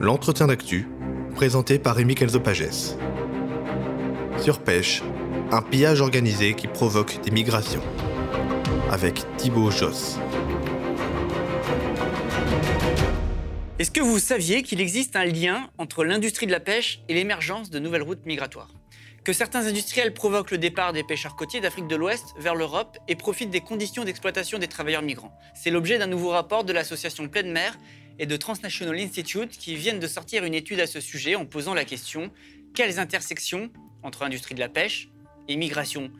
l'entretien d'actu, présenté par Rémi Kelzopages. Sur Pêche, un pillage organisé qui provoque des migrations. Avec Thibaut Josse. Est-ce que vous saviez qu'il existe un lien entre l'industrie de la pêche et l'émergence de nouvelles routes migratoires? Que certains industriels provoquent le départ des pêcheurs côtiers d'Afrique de l'Ouest vers l'Europe et profitent des conditions d'exploitation des travailleurs migrants C'est l'objet d'un nouveau rapport de l'association Pleine Mer et de Transnational Institute qui viennent de sortir une étude à ce sujet en posant la question quelles intersections entre industrie de la pêche et migration?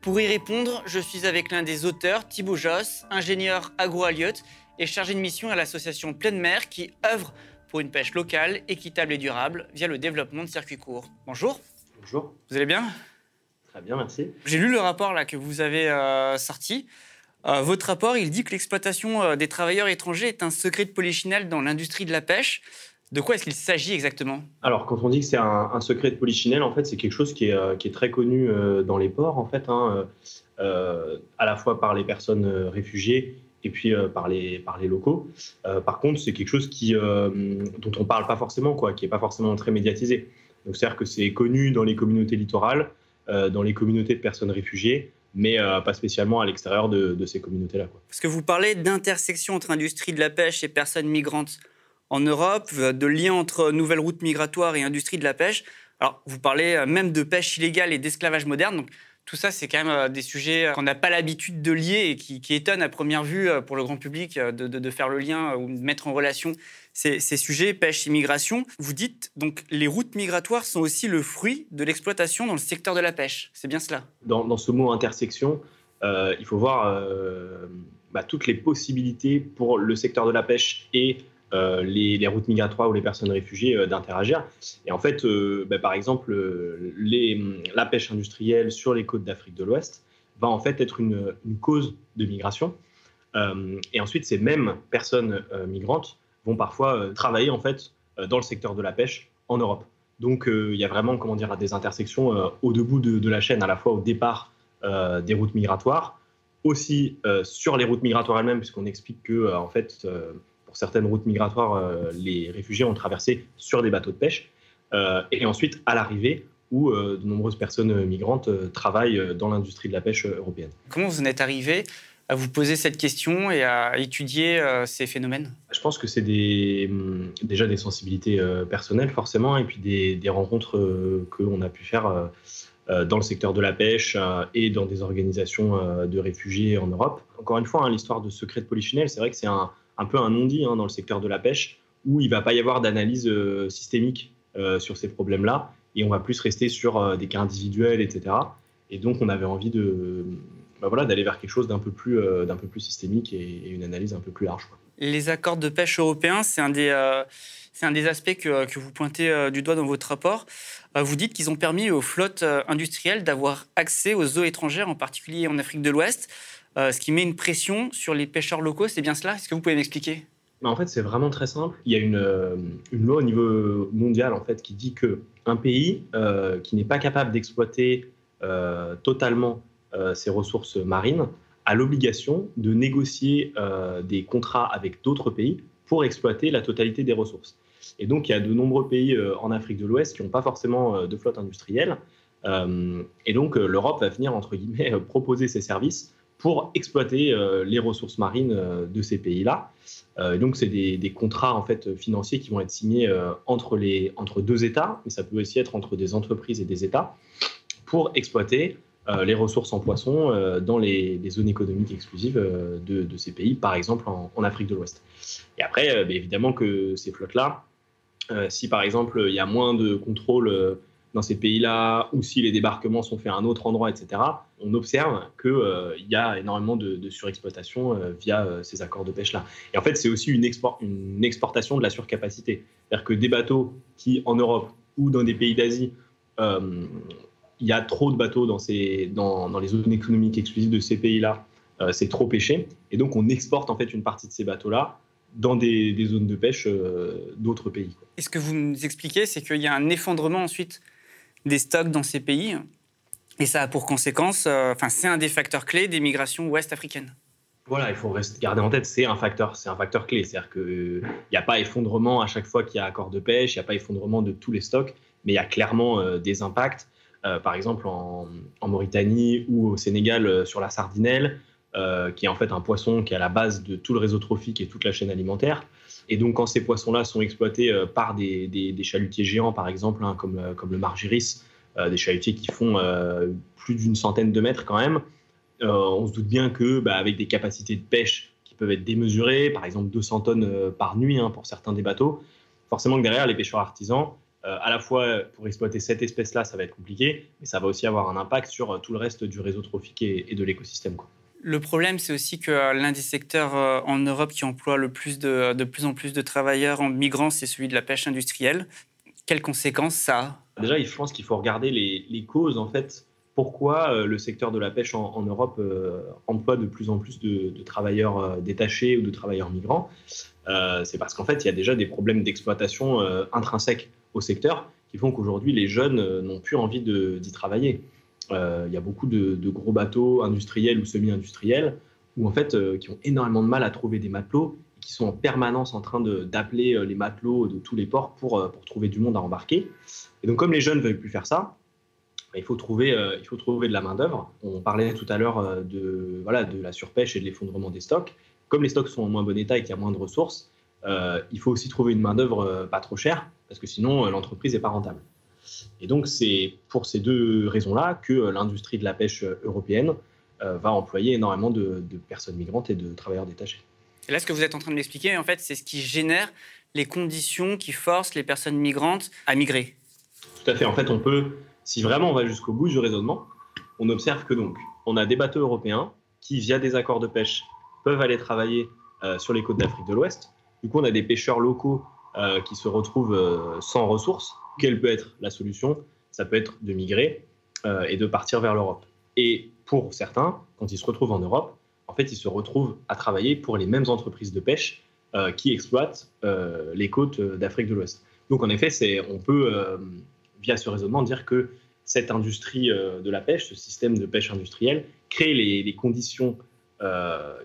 Pour y répondre, je suis avec l'un des auteurs, Thibaut Josse, ingénieur agro-aliote et chargé de mission à l'association Pleine Mer qui œuvre pour une pêche locale, équitable et durable via le développement de circuits courts. Bonjour. Bonjour. Vous allez bien? Très bien, merci. J'ai lu le rapport là que vous avez euh, sorti. Euh, votre rapport, il dit que l'exploitation euh, des travailleurs étrangers est un secret de polichinelle dans l'industrie de la pêche. De quoi est-ce qu'il s'agit exactement? Alors, quand on dit que c'est un, secret de polichinelle, en fait, c'est quelque chose qui est, est, très connu dans les ports, en fait, hein, à la fois par les personnes réfugiées et puis euh, par, les, locaux. Euh, par contre, c'est quelque chose euh, dont on ne parle pas forcément, quoi, qui n'est pas forcément très médiatisé. Donc, c'est-à-dire que c'est connu dans les communautés littorales, dans les communautés de personnes réfugiées, mais pas spécialement à l'extérieur de, ces communautés-là. Parce que vous parlez d'intersection entre industrie de la pêche et personnes migrantes en Europe, de lien entre nouvelles routes migratoires et industrie de la pêche. Alors, vous parlez même de pêche illégale et d'esclavage moderne. Donc, tout ça, c'est quand même euh, des sujets qu'on n'a pas l'habitude de lier et qui, étonnent à première vue euh, pour le grand public euh, de, faire le lien ou de mettre en relation ces, sujets, pêche, immigration. Vous dites donc les routes migratoires sont aussi le fruit de l'exploitation dans le secteur de la pêche. C'est bien cela dans, ce mot intersection, il faut voir bah, toutes les possibilités pour le secteur de la pêche et euh, les, routes migratoires ou les personnes réfugiées euh, d'interagir. Et en fait, euh, bah, par exemple, la pêche industrielle sur les côtes d'Afrique de l'Ouest va en fait être une, cause de migration. et ensuite, ces mêmes personnes migrantes vont parfois travailler en fait dans le secteur de la pêche en Europe. Donc, il y a vraiment, comment dire, des intersections au debout de, de, la chaîne, à la fois au départ des routes migratoires, aussi sur les routes migratoires elles-mêmes, puisqu'on explique que, en fait, certaines routes migratoires, euh, les réfugiés ont traversé sur des bateaux de pêche. Euh, et ensuite, à l'arrivée, où euh, de nombreuses personnes migrantes travaillent dans l'industrie de la pêche européenne. Comment vous en êtes arrivé à vous poser cette question et à étudier ces phénomènes? Je pense que c'est hum, déjà des sensibilités personnelles forcément et puis des, rencontres qu'on a pu faire dans le secteur de la pêche et dans des organisations de réfugiés en Europe. Encore une fois, hein, l'histoire de secret de Polichinelle, c'est vrai que c'est un, un peu un non-dit hein, dans le secteur de la pêche, où il ne va pas y avoir d'analyse euh, systémique euh, sur ces problèmes-là, et on va plus rester sur euh, des cas individuels, etc. Et donc, on avait envie de, bah voilà, d'aller vers quelque chose d'un peu plus, d'un peu plus systémique et, une analyse un peu plus large. Les accords de pêche européens, c'est un des, c'est un des aspects que, que, vous pointez du doigt dans votre rapport. vous dites qu'ils ont permis aux flottes industrielles d'avoir accès aux eaux étrangères, en particulier en Afrique de l'Ouest. Euh, ce qui met une pression sur les pêcheurs locaux. C'est bien cela? Est-ce que vous pouvez m'expliquer? Bah, en fait, c'est vraiment très simple. Il y a une, euh, une, loi au niveau mondial en fait qui dit que un pays euh, qui n'est pas capable d'exploiter totalement ses ressources marines a l'obligation de négocier des contrats avec d'autres pays pour exploiter la totalité des ressources. Et donc, il y a de nombreux pays en Afrique de l'Ouest qui n'ont pas forcément de flotte industrielle. et donc, l'Europe va venir, entre guillemets, proposer ses services pour exploiter euh, les ressources marines euh, de ces pays-là. Euh, donc, c'est des, contrats en fait financiers qui vont être signés entre, les, entre deux États, mais ça peut aussi être entre des entreprises et des États, pour exploiter les ressources en poisson dans les, zones économiques exclusives de, ces pays, par exemple en, Afrique de l'Ouest. Et après, évidemment que ces flottes-là, si par exemple il y a moins de contrôle dans ces pays-là, ou si les débarquements sont faits à un autre endroit, etc., on observe qu'il euh, y a énormément de, surexploitation euh, via euh, ces accords de pêche-là. Et en fait, c'est aussi une, exportation de la surcapacité. C'est-à-dire que des bateaux qui, en Europe ou dans des pays d'Asie, il y a trop de bateaux dans, ces, dans, dans les zones économiques exclusives de ces pays-là, c'est trop pêché. Et donc, on exporte en fait une partie de ces bateaux-là dans des, des, zones de pêche d'autres pays. Et ce que vous nous expliquez, c'est qu'il y a un effondrement ensuite des stocks dans ces pays. Et ça a pour conséquence, euh, enfin, c'est un des facteurs clés des migrations ouest africaines. Voilà, il faut rester, garder en tête, c'est un facteur, c'est un facteur clé. C'est-à-dire qu'il n'y a pas effondrement à chaque fois qu'il y a accord de pêche, il n'y a pas effondrement de tous les stocks, mais il y a clairement des impacts. Par exemple, en, Mauritanie ou au Sénégal sur la sardinelle, qui est en fait un poisson qui est à la base de tout le réseau trophique et toute la chaîne alimentaire. Et donc, quand ces poissons-là sont exploités euh, par des, chalutiers géants, par exemple, hein, comme, euh, le margiris, euh, des chalutiers qui font plus d'une centaine de mètres quand même, on se doute bien que, bah, avec des capacités de pêche qui peuvent être démesurées, par exemple 200 tonnes par nuit hein, pour certains des bateaux, forcément que derrière, les pêcheurs artisans, à la fois pour exploiter cette espèce-là, ça va être compliqué, mais ça va aussi avoir un impact sur tout le reste du réseau trophique et, et de l'écosystème. Le problème, c'est aussi que euh, l'un des secteurs euh, en Europe qui emploie le plus de, de plus en plus de travailleurs en migrants, c'est celui de la pêche industrielle. Quelles conséquences ça a? Déjà, je pense qu'il faut regarder les, causes, en fait. Pourquoi euh, le secteur de la pêche en, Europe emploie de plus en plus de, travailleurs détachés ou de travailleurs migrants? C'est parce qu'en fait, il y a déjà des problèmes d'exploitation intrinsèques au secteur qui font qu'aujourd'hui, les jeunes n'ont plus envie d'y travailler. Euh, il y a beaucoup de, gros bateaux industriels ou semi-industriels où en fait, euh, qui ont énormément de mal à trouver des matelots et qui sont en permanence en train d'appeler euh, les matelots de tous les ports pour, pour trouver du monde à embarquer. Et donc, comme les jeunes ne veulent plus faire ça, bah, il faut trouver, il faut trouver de la main-d'œuvre. On parlait tout à l'heure de, voilà, de la surpêche et de l'effondrement des stocks. Comme les stocks sont en moins bon état et qu'il y a moins de ressources, il faut aussi trouver une main-d'œuvre pas trop chère, parce que sinon l'entreprise n'est pas rentable. Et donc, c'est pour ces deux raisons-là que euh, l'industrie de la pêche euh, européenne euh, va employer énormément de, personnes migrantes et de travailleurs détachés. Et là, ce que vous êtes en train de m'expliquer, en fait, c'est ce qui génère les conditions qui forcent les personnes migrantes à migrer. Tout à fait. En fait, on peut, si vraiment on va jusqu'au bout du raisonnement, on observe que donc, on a des bateaux européens qui, via des accords de pêche, peuvent aller travailler sur les côtes d'Afrique de l'Ouest. Du coup, on a des pêcheurs locaux qui se retrouvent sans ressources quelle peut être la solution? Ça peut être de migrer euh, et de partir vers l'Europe. Et pour certains, quand ils se retrouvent en Europe, en fait, ils se retrouvent à travailler pour les mêmes entreprises de pêche euh, qui exploitent euh, les côtes d'Afrique de l'Ouest. Donc, en effet, on peut, via ce raisonnement, dire que cette industrie de la pêche, ce système de pêche industrielle, crée les conditions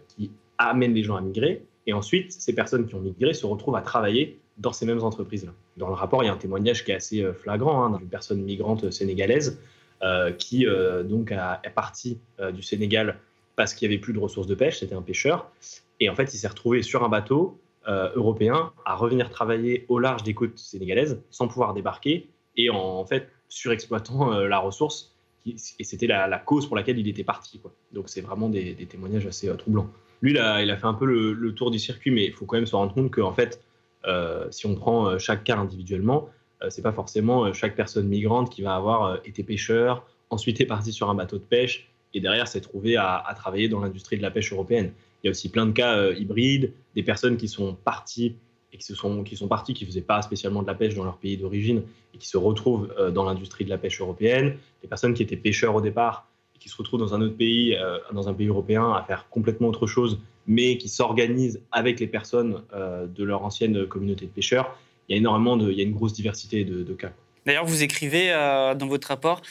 qui amènent les gens à migrer. Et ensuite, ces personnes qui ont migré se retrouvent à travailler dans ces mêmes entreprises-là. Dans le rapport, il y a un témoignage qui est assez euh, flagrant hein, d'une personne migrante sénégalaise euh, qui euh, donc est partie du Sénégal parce qu'il n'y avait plus de ressources de pêche, c'était un pêcheur, et en fait il s'est retrouvé sur un bateau européen à revenir travailler au large des côtes sénégalaises sans pouvoir débarquer et en, fait surexploitant la ressource, et c'était la, cause pour laquelle il était parti. Donc c'est vraiment des, témoignages assez troublants. Lui, il a, fait un peu le, tour du circuit, mais il faut quand même se rendre compte qu'en fait, euh, si on prend euh, chaque cas individuellement, euh, c'est pas forcément chaque personne migrante qui va avoir été pêcheur, ensuite est parti sur un bateau de pêche et derrière s'est trouvé à, travailler dans l'industrie de la pêche européenne. Il y a aussi plein de cas hybrides, des personnes qui sont parties et qui, se sont, qui sont parties, qui ne faisaient pas spécialement de la pêche dans leur pays d'origine et qui se retrouvent dans l'industrie de la pêche européenne, des personnes qui étaient pêcheurs au départ qui se retrouvent dans un autre pays, dans un pays européen, à faire complètement autre chose mais qui s'organisent avec les personnes euh, de leur ancienne communauté de pêcheurs. Il y a énormément de, il y a une grosse diversité de, cas. D'ailleurs, vous écrivez euh, dans votre rapport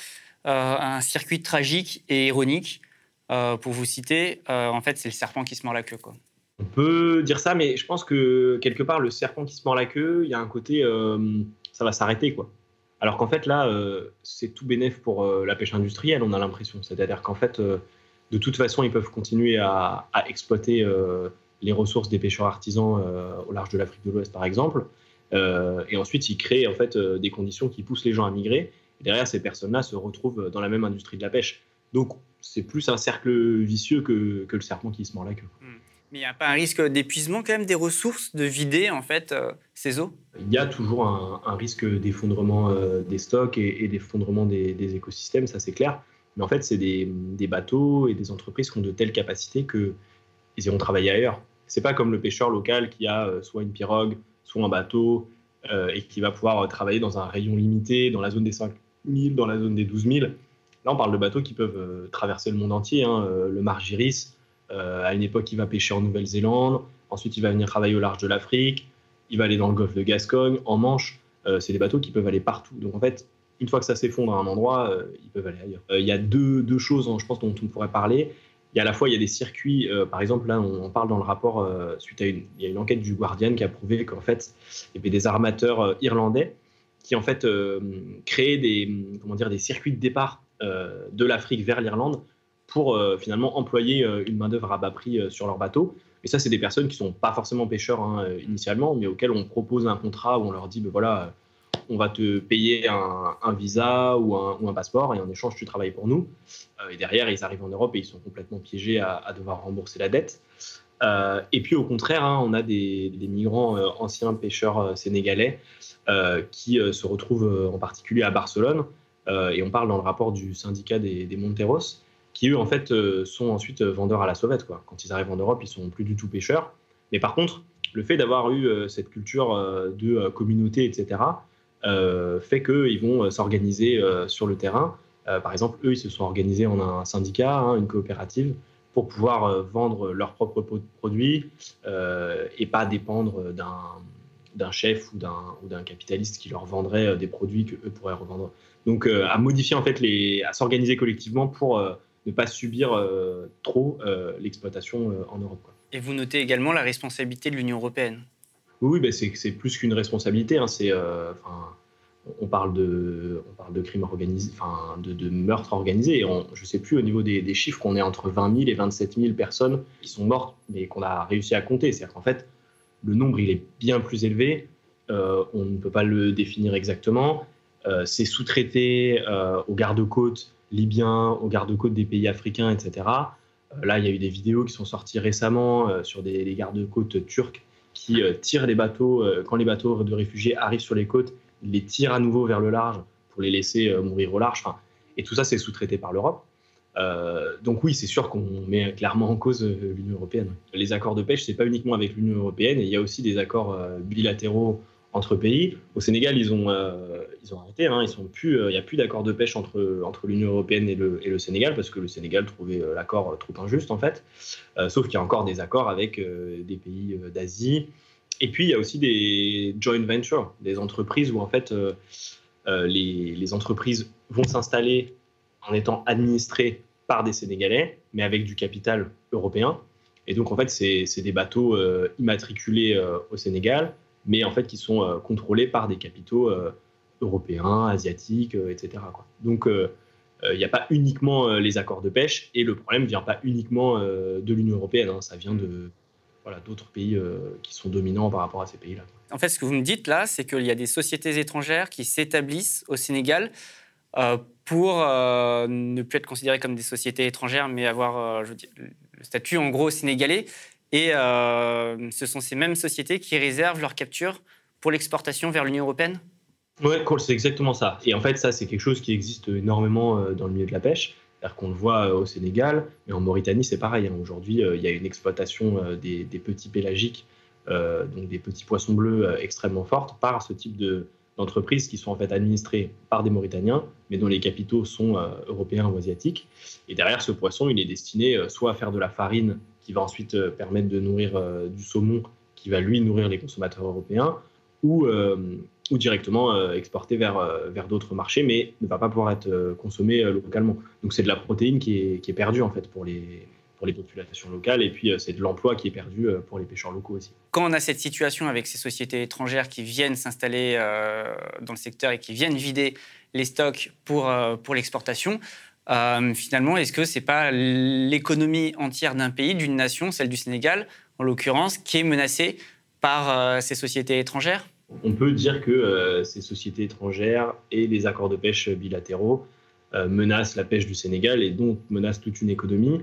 euh, un circuit tragique et ironique. pour vous citer, en fait, c'est le serpent qui se mord la queue. Quoi. On peut dire ça, mais je pense que quelque part, le serpent qui se mord la queue, il y a un côté, ça va s'arrêter. quoi. Alors qu'en fait, là, c'est tout bénéf pour la pêche industrielle, on a l'impression. C'est-à-dire qu'en fait, de toute façon, ils peuvent continuer à, exploiter euh, les ressources des pêcheurs artisans euh, au large de l'Afrique de l'Ouest, par exemple. Euh, et ensuite, ils créent en fait des conditions qui poussent les gens à migrer. Et derrière, ces personnes-là se retrouvent dans la même industrie de la pêche. Donc, c'est plus un cercle vicieux que, le serpent qui se mord la queue. Hmm. Mais il n'y a pas un risque d'épuisement quand même des ressources, de vider en fait ces eaux? Il y a toujours un, risque d'effondrement des stocks et, d'effondrement des, écosystèmes, ça c'est clair. Mais en fait, c'est des, bateaux et des entreprises qui ont de telles capacités qu'ils iront travailler ailleurs. C'est pas comme le pêcheur local qui a euh, soit une pirogue, soit un bateau euh, et qui va pouvoir euh, travailler dans un rayon limité, dans la zone des 5 000, dans la zone des 12 000. Là, on parle de bateaux qui peuvent traverser le monde entier. Hein. Le Margiris, à une époque, il va pêcher en Nouvelle-Zélande. Ensuite, il va venir travailler au large de l'Afrique. Il va aller dans le golfe de Gascogne, en Manche. c'est des bateaux qui peuvent aller partout. Donc, en fait, une fois que ça s'effondre à un endroit, euh, ils peuvent aller ailleurs. Euh, il y a deux, choses, hein, je pense, dont on pourrait parler. il y a à la fois il y a des circuits, par exemple là on, parle dans le rapport suite à une, y a une enquête du Guardian qui a prouvé qu'en fait il y avait des armateurs irlandais qui en fait créaient des comment dire des circuits de départ de l'Afrique vers l'Irlande pour finalement employer une main d'œuvre à bas prix sur leur bateau. Et ça, c'est des personnes qui sont pas forcément pêcheurs hein, initialement, mais auxquelles on propose un contrat où on leur dit, ben voilà, on va te payer un, visa ou un, passeport et en échange, tu travailles pour nous. Euh, et derrière, ils arrivent en Europe et ils sont complètement piégés à, devoir rembourser la dette. Euh, et puis au contraire, hein, on a des, migrants euh, anciens pêcheurs sénégalais qui se retrouvent en particulier à Barcelone. et on parle dans le rapport du syndicat des, Monteros, qui eux en fait sont ensuite vendeurs à la sauvette. Quoi. Quand ils arrivent en Europe, ils sont plus du tout pêcheurs. Mais par contre, le fait d'avoir eu cette culture de communauté, etc., euh, fait qu'ils vont euh, s'organiser euh, sur le terrain. par exemple, eux, ils se sont organisés en un syndicat, hein, une coopérative, pour pouvoir vendre leurs propres produits et pas dépendre d'un chef ou d'un capitaliste qui leur vendrait des produits que eux pourraient revendre. Donc à modifier en fait les, à s'organiser collectivement pour ne pas subir trop l'exploitation en Europe. Et vous notez également la responsabilité de l'Union européenne. Oui, bah, c'est plus qu'une responsabilité. Hein. C'est, euh, on parle de, on parle de crimes organisés, enfin, de, de meurtres organisés. je ne sais plus au niveau des, chiffres, on est entre 20 000 et 27 000 personnes qui sont mortes, mais qu'on a réussi à compter. C'est-à-dire qu'en fait, le nombre il est bien plus élevé. Euh, on ne peut pas le définir exactement. Euh, c'est sous-traité aux gardes-côtes libyens, aux gardes-côtes des pays africains, etc. là, il y a eu des vidéos qui sont sorties récemment sur des, des gardes-côtes turcs qui euh, tirent les bateaux, euh, quand les bateaux de réfugiés arrivent sur les côtes, les tirent à nouveau vers le large pour les laisser euh, mourir au large. et tout ça, c'est sous-traité par l'Europe. donc oui, c'est sûr qu'on met clairement en cause l'Union européenne. Les accords de pêche, c'est pas uniquement avec l'Union européenne, il y a aussi des accords bilatéraux entre pays. Au Sénégal, ils ont, euh, ils ont arrêté. Hein, ils sont plus, euh, il n'y a plus d'accord de pêche entre, entre l'Union européenne et le, et le, Sénégal parce que le Sénégal trouvait euh, l'accord trop injuste en fait. sauf qu'il y a encore des accords avec des pays d'Asie. Et puis il y a aussi des joint ventures, des entreprises où en fait les, les, entreprises vont s'installer en étant administrées par des Sénégalais, mais avec du capital européen. Et donc en fait, c'est des bateaux immatriculés au Sénégal mais en fait qui sont euh, contrôlés par des capitaux euh, européens, asiatiques, euh, etc. Donc il n'y a pas uniquement les accords de pêche et le problème ne vient pas uniquement de l'Union européenne, hein. ça vient de voilà, d'autres pays qui sont dominants par rapport à ces pays-là. En fait, ce que vous me dites là, c'est qu'il y a des sociétés étrangères qui s'établissent au Sénégal pour ne plus être considérées comme des sociétés étrangères, mais avoir le statut en gros sénégalais. Et euh, ce sont ces mêmes sociétés qui réservent leur capture pour l'exportation vers l'Union européenne? Oui, c'est exactement ça. Et en fait, ça, c'est quelque chose qui existe énormément euh, dans le milieu de la pêche. C'est-à-dire qu'on le voit euh, au Sénégal, mais en Mauritanie, c'est pareil. Hein. Aujourd'hui, il y a une exploitation des, petits pélagiques, donc des petits poissons bleus extrêmement forte par ce type d'entreprises qui sont en fait administrées par des Mauritaniens, mais dont les capitaux sont européens ou asiatiques. Et derrière, ce poisson, il est destiné soit à faire de la farine qui va ensuite euh, permettre de nourrir euh, du saumon qui va lui nourrir les consommateurs européens, ou, euh, ou directement exporter vers, vers d'autres marchés, mais ne va pas pouvoir être consommé localement. Donc c'est de la protéine qui est, qui est perdue en fait pour les, pour les populations locales, et puis c'est de l'emploi qui est perdu pour les pêcheurs locaux aussi. Quand on a cette situation avec ces sociétés étrangères qui viennent s'installer dans le secteur et qui viennent vider les stocks pour, pour l'exportation, euh, finalement, est-ce que c'est pas l'économie entière d'un pays, d'une nation, celle du Sénégal en l'occurrence, qui est menacée par euh, ces sociétés étrangères? On peut dire que euh, ces sociétés étrangères et les accords de pêche bilatéraux menacent la pêche du Sénégal et donc menacent toute une économie.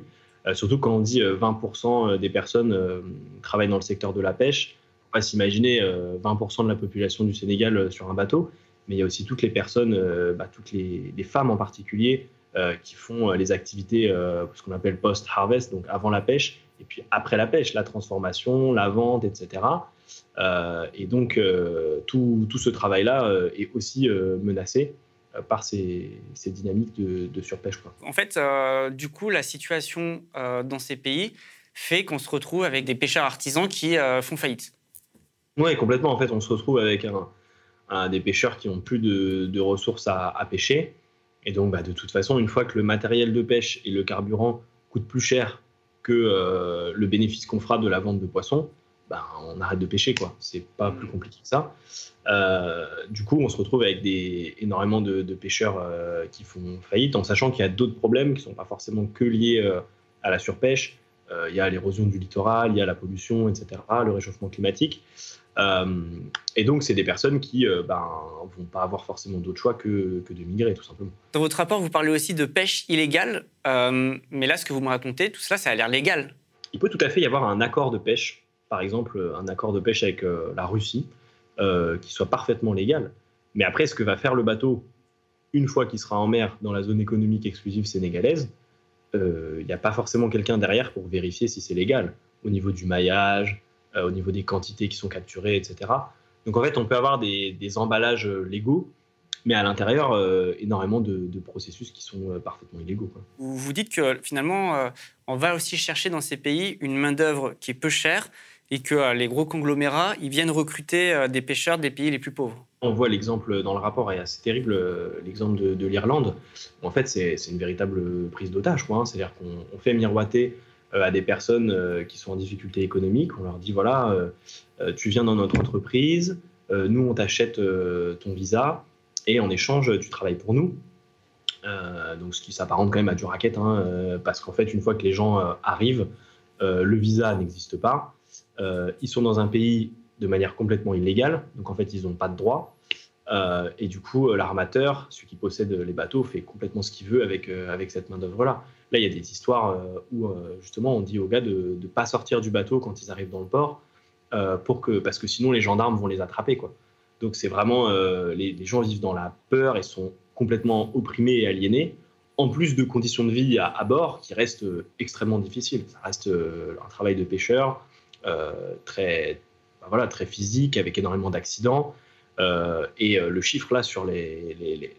surtout quand on dit 20% des personnes travaillent dans le secteur de la pêche. Il faut pas s'imaginer 20% de la population du Sénégal sur un bateau, mais il y a aussi toutes les personnes, bah, toutes les, femmes en particulier, euh, qui font euh, les activités, euh, ce qu'on appelle post-harvest, donc avant la pêche, et puis après la pêche, la transformation, la vente, etc. et donc, tout, tout, ce travail-là est aussi menacé par ces, ces, dynamiques de, surpêche. Quoi. En fait, du coup, la situation dans ces pays fait qu'on se retrouve avec des pêcheurs artisans qui font faillite. Oui, complètement. En fait, on se retrouve avec un, des pêcheurs qui n'ont plus de, de ressources à, à, pêcher et donc, bah, de toute façon, une fois que le matériel de pêche et le carburant coûte plus cher que le bénéfice qu'on fera de la vente de poissons, ben, on arrête de pêcher. quoi. C'est pas plus compliqué que ça. du coup, on se retrouve avec des, énormément de, pêcheurs qui font faillite, en sachant qu'il y a d'autres problèmes qui ne sont pas forcément que liés à la surpêche. Il y a l'érosion du littoral, il y a la pollution, etc., le réchauffement climatique. Euh, et donc, c'est des personnes qui ne euh, ben, vont pas avoir forcément d'autre choix que, que, de migrer, tout simplement. Dans votre rapport, vous parlez aussi de pêche illégale. Euh, mais là, ce que vous me racontez, tout cela, ça a l'air légal. Il peut tout à fait y avoir un accord de pêche, par exemple un accord de pêche avec la Russie, qui soit parfaitement légal. Mais après, ce que va faire le bateau une fois qu'il sera en mer dans la zone économique exclusive sénégalaise, il n'y a pas forcément quelqu'un derrière pour vérifier si c'est légal au niveau du maillage, au niveau des quantités qui sont capturées, etc. Donc en fait, on peut avoir des, emballages euh, légaux, mais à l'intérieur, euh, énormément de, processus qui sont parfaitement illégaux. Vous dites que finalement, on va aussi chercher dans ces pays une main-d'œuvre qui est peu chère et que les gros conglomérats, ils viennent recruter des pêcheurs des pays les plus pauvres. On voit l'exemple dans le rapport, et c'est terrible, l'exemple de, l'Irlande. En fait, c'est une véritable prise d'otage. Hein. C'est-à-dire qu'on fait miroiter euh, à des personnes euh, qui sont en difficulté économique. On leur dit voilà, euh, tu viens dans notre entreprise, nous on t'achète ton visa et en échange tu travailles pour nous. donc ce qui s'apparente quand même à du racket, hein, parce qu'en fait une fois que les gens arrivent, le visa n'existe pas. ils sont dans un pays de manière complètement illégale, donc en fait ils n'ont pas de droit. et du coup, l'armateur, celui qui possède les bateaux, fait complètement ce qu'il veut avec, avec cette main-d'œuvre-là. Là, il y a des histoires euh, où euh, justement on dit aux gars de ne pas sortir du bateau quand ils arrivent dans le port, euh, parce que sinon les gendarmes vont les attraper. Donc c'est vraiment, les, gens vivent dans la peur et sont complètement opprimés et aliénés, en plus de conditions de vie à, bord qui restent extrêmement difficiles. Ça reste un travail de pêcheur très, ben voilà, très physique, avec énormément d'accidents. et le chiffre là sur les,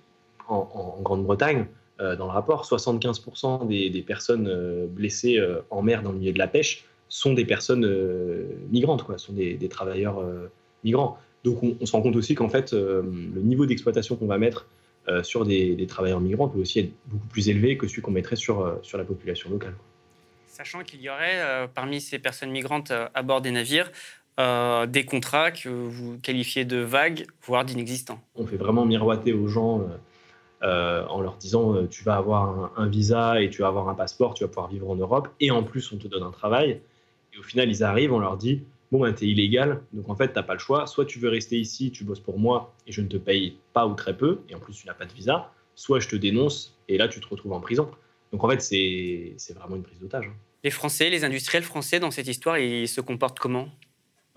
en Grande-Bretagne, dans le rapport, 75% des, personnes euh, blessées euh, en mer dans le milieu de la pêche sont des personnes migrantes, quoi, sont des, travailleurs migrants. Donc on, se rend compte aussi qu'en fait, le niveau d'exploitation qu'on va mettre sur des, travailleurs migrants peut aussi être beaucoup plus élevé que celui qu'on mettrait sur, sur la population locale. Sachant qu'il y aurait parmi ces personnes migrantes à bord des navires des contrats que vous qualifiez de vagues, voire d'inexistants. On fait vraiment miroiter aux gens euh, en leur disant euh, tu vas avoir un, visa et tu vas avoir un passeport, tu vas pouvoir vivre en Europe, et en plus on te donne un travail. Et au final, ils arrivent, on leur dit bon, ben, tu es illégal, donc en fait, tu n'as pas le choix. Soit tu veux rester ici, tu bosses pour moi et je ne te paye pas ou très peu, et en plus tu n'as pas de visa, soit je te dénonce et là tu te retrouves en prison. Donc en fait, c'est vraiment une prise d'otage. Hein. Les Français, les industriels français dans cette histoire, ils se comportent comment?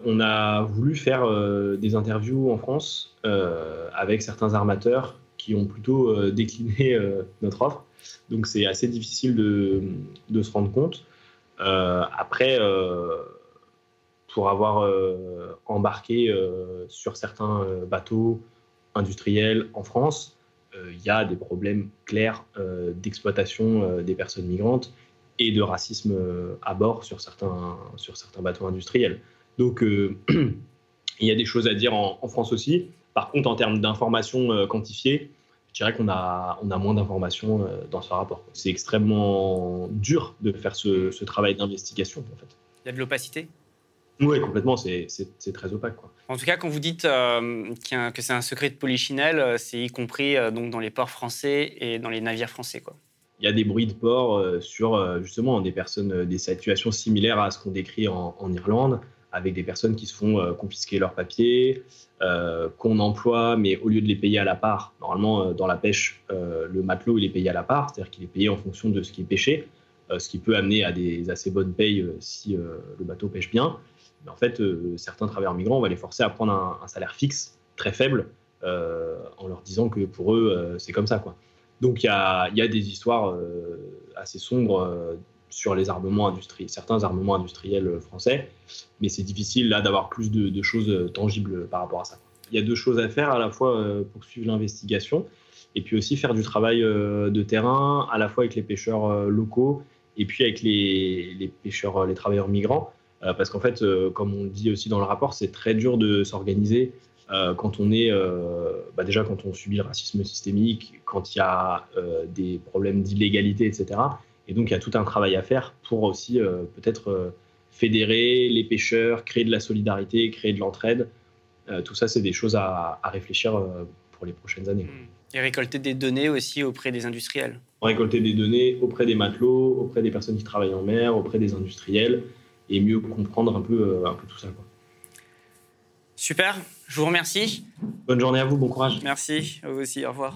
On a voulu faire euh, des interviews en France avec certains armateurs qui ont plutôt euh, décliné euh, notre offre. Donc c'est assez difficile de, se rendre compte. Euh, après, pour avoir embarqué sur certains bateaux industriels en France, il y a des problèmes clairs d'exploitation des personnes migrantes et de racisme à bord sur certains, sur certains bateaux industriels. Donc il y a des choses à dire en France aussi. Par contre, en termes d'informations euh, quantifiées, je dirais qu'on a, on a moins d'informations euh, dans ce rapport. C'est extrêmement dur de faire ce, travail d'investigation, en fait. Il y a de l'opacité? Oui, complètement, c'est très opaque. Quoi. En tout cas, quand vous dites euh, que c'est un secret de polichinelle, c'est y compris donc dans les ports français et dans les navires français. Quoi. Il y a des bruits de port sur justement des personnes, des situations similaires à ce qu'on décrit en, en Irlande, avec des personnes qui se font euh, confisquer leurs papiers, euh, qu'on emploie, mais au lieu de les payer à la part, normalement euh, dans la pêche, le matelot il est payé à la part, c'est-à-dire qu'il est payé en fonction de ce qui est pêché, ce qui peut amener à des assez bonnes payes si le bateau pêche bien. Mais en fait, certains travailleurs migrants, on va les forcer à prendre un, salaire fixe très faible en leur disant que pour eux, c'est comme ça. Donc il y a, des histoires assez sombres sur les armements industriels, certains armements industriels français, mais c'est difficile là d'avoir plus de, choses euh, tangibles par rapport à ça. Il y a deux choses à faire à la fois euh, pour suivre l'investigation et puis aussi faire du travail euh, de terrain à la fois avec les pêcheurs locaux et puis avec les, pêcheurs, les travailleurs migrants, parce qu'en fait, comme on le dit aussi dans le rapport, c'est très dur de s'organiser quand on est bah déjà quand on subit le racisme systémique, quand il y a des problèmes d'illégalité, etc. Et donc, il y a tout un travail à faire pour aussi peut-être fédérer les pêcheurs, créer de la solidarité, créer de l'entraide. tout ça, c'est des choses à, réfléchir pour les prochaines années. Mmh. Et récolter des données aussi auprès des industriels. Récolter des données auprès des matelots, auprès des personnes qui travaillent en mer, auprès des industriels, et mieux comprendre un peu, un peu tout ça. Quoi. Super, je vous remercie. Bonne journée à vous, bon courage. Merci, à vous aussi, au revoir.